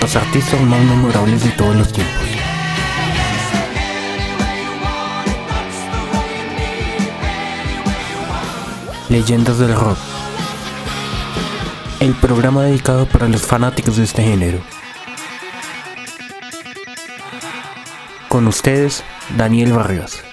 Los artistas más memorables de todos los tiempos. Leyendas del rock. El programa dedicado para los fanáticos de este género. Con ustedes, Daniel Vargas.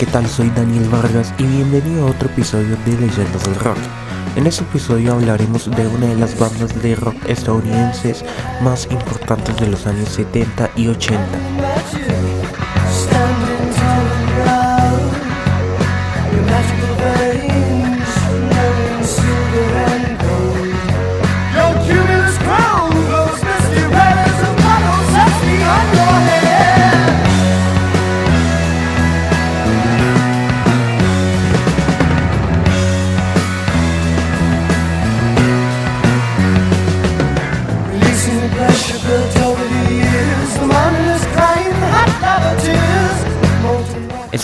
¿Qué tal? Soy Daniel Vargas y bienvenido a otro episodio de Leyendas del Rock. En este episodio hablaremos de una de las bandas de rock estadounidenses más importantes de los años 70 y 80.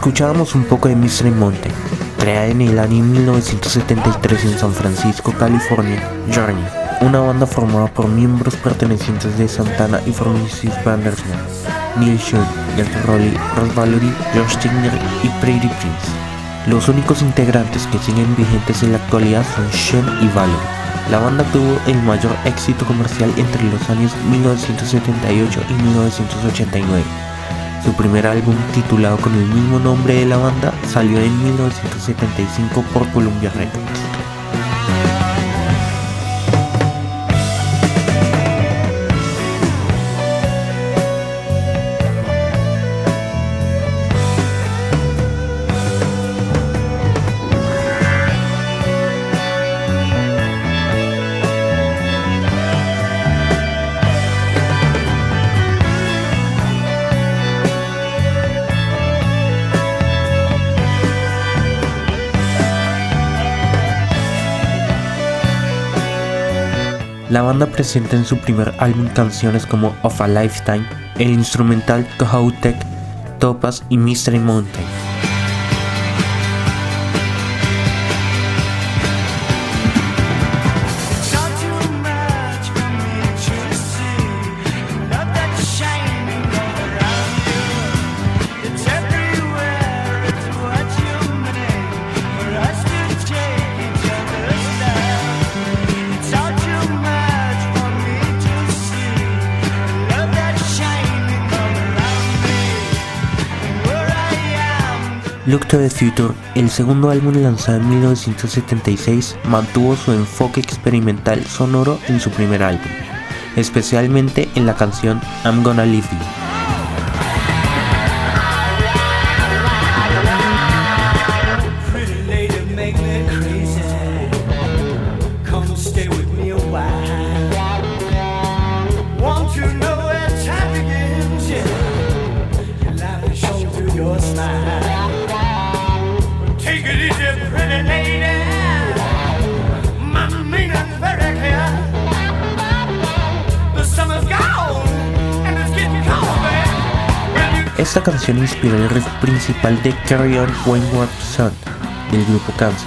Escuchábamos un poco de Mystery Monte, creada en el año 1973 en San Francisco, California, Journey, una banda formada por miembros pertenecientes de Santana y Francis Vandersman, Neil Schon, Jack Rowley, Ross Valory, Josh Tigner y Pretty Prince. Los únicos integrantes que siguen vigentes en la actualidad son Sean y Valerie. La banda tuvo el mayor éxito comercial entre los años 1978 y 1989. Su primer álbum, titulado con el mismo nombre de la banda, salió en 1975 por Columbia Records. La banda presenta en su primer álbum canciones como Of a Lifetime, el instrumental Kohoutek, Topaz y Mystery Mountain. Look to the Future, el segundo álbum lanzado en 1976, mantuvo su enfoque experimental sonoro en su primer álbum, especialmente en la canción I'm Gonna Leave You. Esta canción inspiró el riff principal de Carry On Wayward Son del grupo Kansas.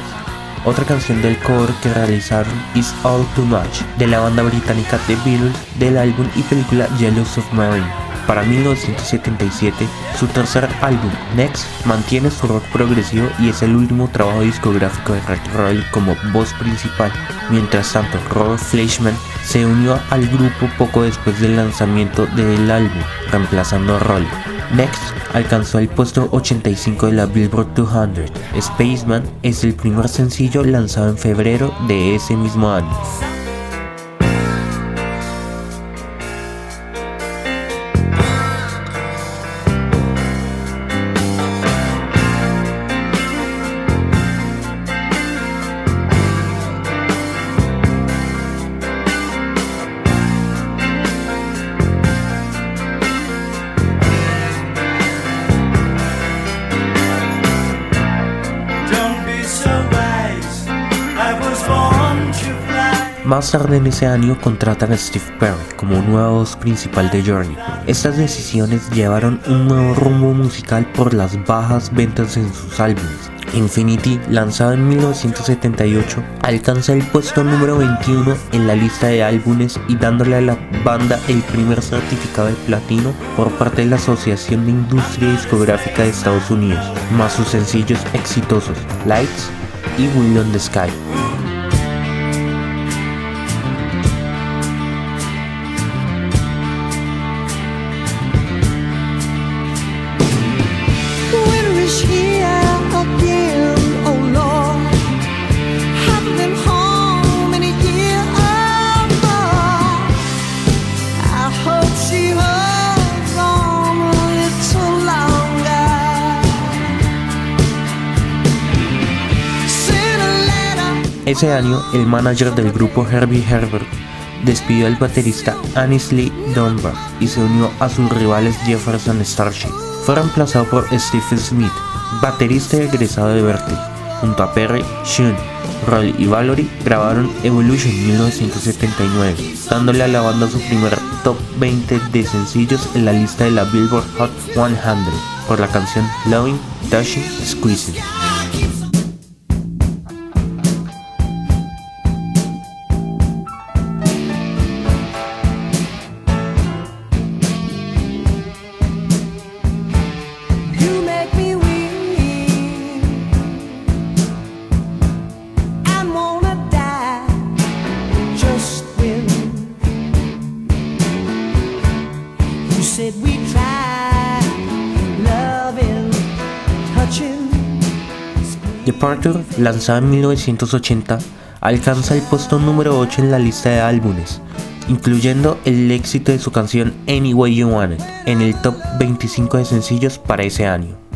Otra canción del cover que realizaron is All Too Much de la banda británica The Beatles del álbum y película Yellow Submarine. Para 1977, su tercer álbum, Next, mantiene su rock progresivo y es el último trabajo discográfico de Rick Roll como voz principal. Mientras tanto, Robert Fleischman se unió al grupo poco después del lanzamiento del álbum, reemplazando a Roll. Next alcanzó el puesto 85 de la Billboard 200. Spaceman es el primer sencillo lanzado en febrero de ese mismo año. Más tarde en ese año contratan a Steve Perry como nueva voz principal de Journey. Estas decisiones llevaron un nuevo rumbo musical por las bajas ventas en sus álbumes. Infinity, lanzado en 1978, alcanza el puesto número 21 en la lista de álbumes y dándole a la banda el primer certificado de platino por parte de la Asociación de Industria Discográfica de Estados Unidos, más sus sencillos exitosos Lights y Will on the Sky. Ese año, el manager del grupo Herbie Herbert despidió al baterista Lee Dunbar y se unió a sus rivales Jefferson Starship. Fue reemplazado por Stephen Smith, baterista egresado de Berkeley. Junto a Perry, Shun, Roll y Valerie grabaron Evolution 1979, dándole a la banda su primer top 20 de sencillos en la lista de la Billboard Hot 100 por la canción Loving, Dashing, Squeezing. Departure, lanzada en 1980, alcanza el puesto número 8 en la lista de álbumes, incluyendo el éxito de su canción Any Way You Want It en el top 25 de sencillos para ese año.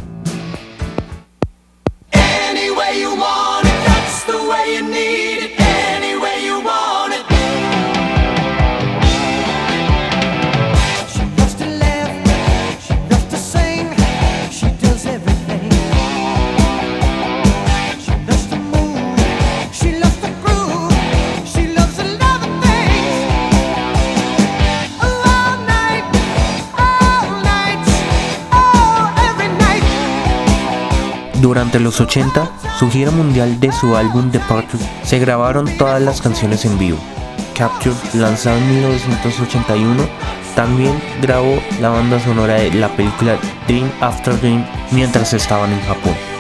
Durante los 80, su gira mundial de su álbum Departure, se grabaron todas las canciones en vivo. Capture, lanzado en 1981, también grabó la banda sonora de la película Dream After Dream mientras estaban en Japón.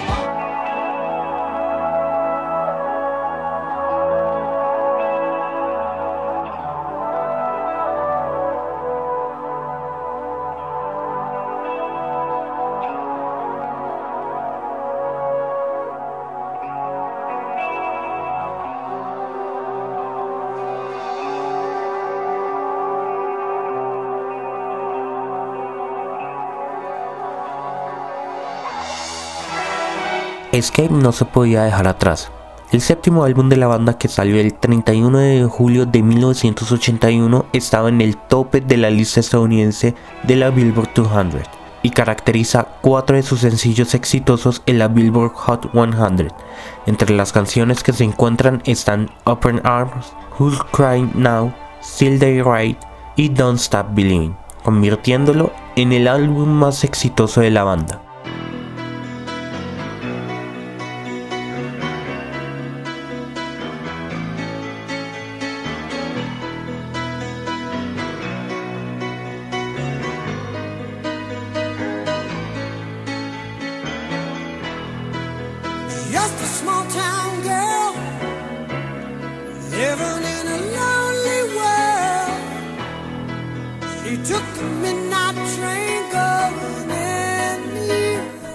Escape no se podía dejar atrás. El séptimo álbum de la banda que salió el 31 de julio de 1981 estaba en el tope de la lista estadounidense de la Billboard 200 y caracteriza cuatro de sus sencillos exitosos en la Billboard Hot 100. Entre las canciones que se encuentran están Open Arms, Who's Crying Now, Still They Right y Don't Stop Believing, convirtiéndolo en el álbum más exitoso de la banda.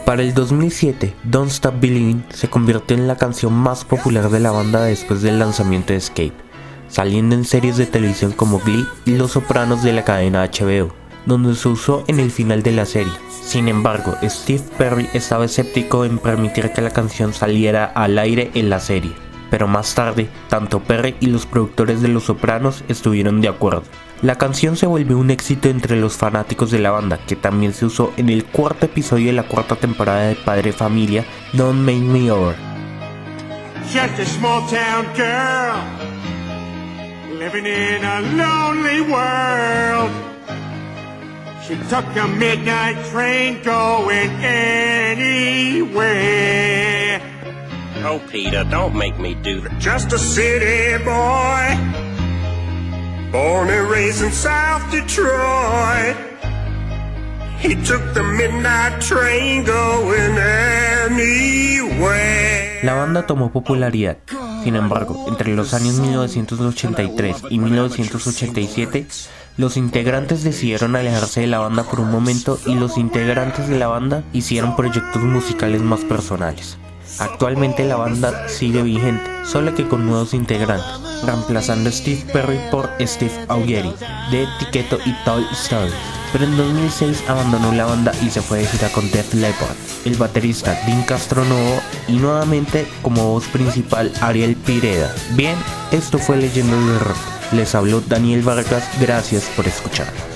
Para el 2007, Don't Stop Believing se convirtió en la canción más popular de la banda después del lanzamiento de Escape, saliendo en series de televisión como Glee y Los Sopranos de la cadena HBO, donde se usó en el final de la serie. Sin embargo, Steve Perry estaba escéptico en permitir que la canción saliera al aire en la serie, pero más tarde, tanto Perry y los productores de Los Sopranos estuvieron de acuerdo. La canción se volvió un éxito entre los fanáticos de la banda, que también se usó en el cuarto episodio de la cuarta temporada de Padre Familia, Don't Make Me Over. living in a lonely world. She took a midnight train going anywhere. Oh, Peter, don't make me do that. Just a city boy, born and raised in South Detroit. He took the midnight train going anywhere. La banda tomó popularidad. Sin embargo, entre los años 1983 y 1987, los integrantes decidieron alejarse de la banda por un momento y los integrantes de la banda hicieron proyectos musicales más personales. Actualmente la banda sigue vigente, solo que con nuevos integrantes, reemplazando a Steve Perry por Steve Augeri, de Etiqueto y Tall Stories. Pero en 2006 abandonó la banda y se fue de gira con Def Leppard, el baterista Dean Castronovo y nuevamente como voz principal Ariel Pireda. Bien, esto fue Leyendas del Rock. Les habló Daniel Vargas, gracias por escuchar.